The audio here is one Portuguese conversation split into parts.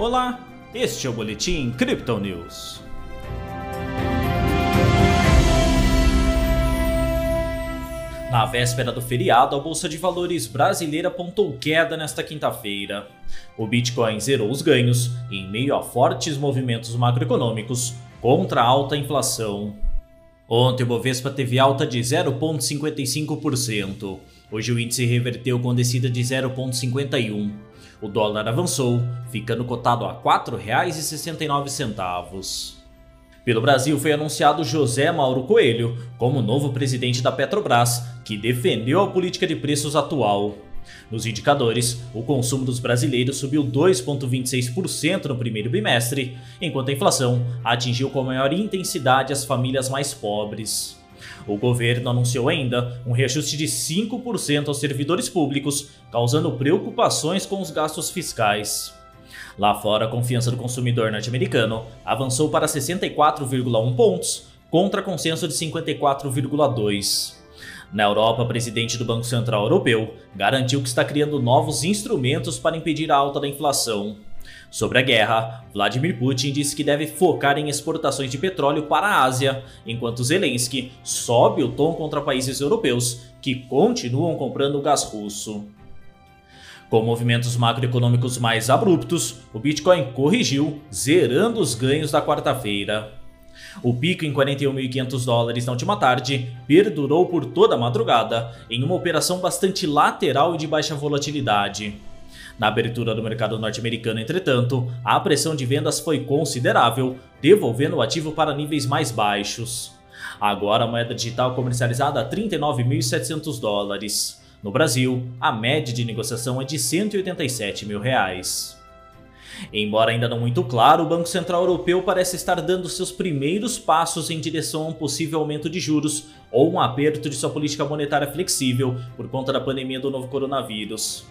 Olá, este é o Boletim Crypto News. Na véspera do feriado, a Bolsa de Valores brasileira apontou queda nesta quinta-feira. O Bitcoin zerou os ganhos em meio a fortes movimentos macroeconômicos contra a alta inflação. Ontem o Bovespa teve alta de 0,55%. Hoje o índice reverteu com descida de 0,51%. O dólar avançou, ficando cotado a R$ 4,69. Pelo Brasil foi anunciado José Mauro Coelho como novo presidente da Petrobras, que defendeu a política de preços atual. Nos indicadores, o consumo dos brasileiros subiu 2,26% no primeiro bimestre, enquanto a inflação atingiu com maior intensidade as famílias mais pobres. O governo anunciou ainda um reajuste de 5% aos servidores públicos, causando preocupações com os gastos fiscais. Lá fora, a confiança do consumidor norte-americano avançou para 64,1 pontos, contra consenso de 54,2. Na Europa, o presidente do Banco Central Europeu garantiu que está criando novos instrumentos para impedir a alta da inflação. Sobre a guerra, Vladimir Putin disse que deve focar em exportações de petróleo para a Ásia, enquanto Zelensky sobe o tom contra países europeus que continuam comprando gás russo. Com movimentos macroeconômicos mais abruptos, o Bitcoin corrigiu, zerando os ganhos da quarta-feira. O pico em 41.500 dólares na última tarde perdurou por toda a madrugada, em uma operação bastante lateral e de baixa volatilidade. Na abertura do mercado norte-americano, entretanto, a pressão de vendas foi considerável, devolvendo o ativo para níveis mais baixos. Agora a moeda digital comercializada a 39.700 dólares. No Brasil, a média de negociação é de 187 mil reais. Embora ainda não muito claro, o Banco Central Europeu parece estar dando seus primeiros passos em direção a um possível aumento de juros ou um aperto de sua política monetária flexível por conta da pandemia do novo coronavírus.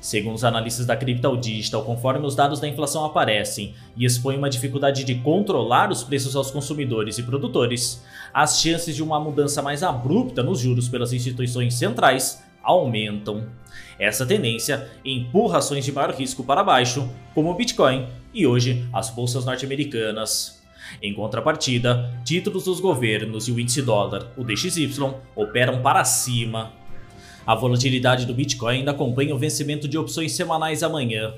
Segundo os analistas da Crypto Digital, conforme os dados da inflação aparecem e expõem uma dificuldade de controlar os preços aos consumidores e produtores, as chances de uma mudança mais abrupta nos juros pelas instituições centrais aumentam. Essa tendência empurra ações de maior risco para baixo, como o Bitcoin e hoje as bolsas norte-americanas. Em contrapartida, títulos dos governos e o índice dólar, o DXY, operam para cima. A volatilidade do Bitcoin ainda acompanha o vencimento de opções semanais amanhã.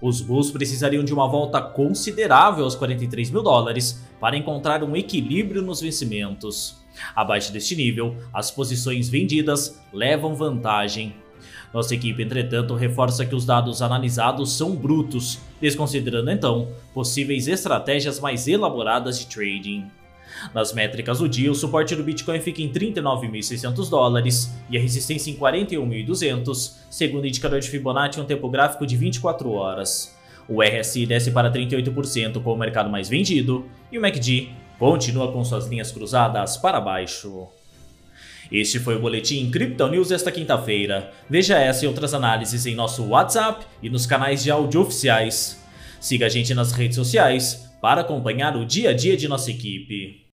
Os bulls precisariam de uma volta considerável aos 43 mil dólares para encontrar um equilíbrio nos vencimentos. Abaixo deste nível, as posições vendidas levam vantagem. Nossa equipe, entretanto, reforça que os dados analisados são brutos, desconsiderando então possíveis estratégias mais elaboradas de trading. Nas métricas do dia, o suporte do Bitcoin fica em 39.600 dólares e a resistência em 41.200, segundo o indicador de Fibonacci em um tempo gráfico de 24 horas. O RSI desce para 38% com o mercado mais vendido e o MACD continua com suas linhas cruzadas para baixo. Este foi o Boletim Crypto News desta quinta-feira. Veja essa e outras análises em nosso WhatsApp e nos canais de áudio oficiais. Siga a gente nas redes sociais para acompanhar o dia a dia de nossa equipe.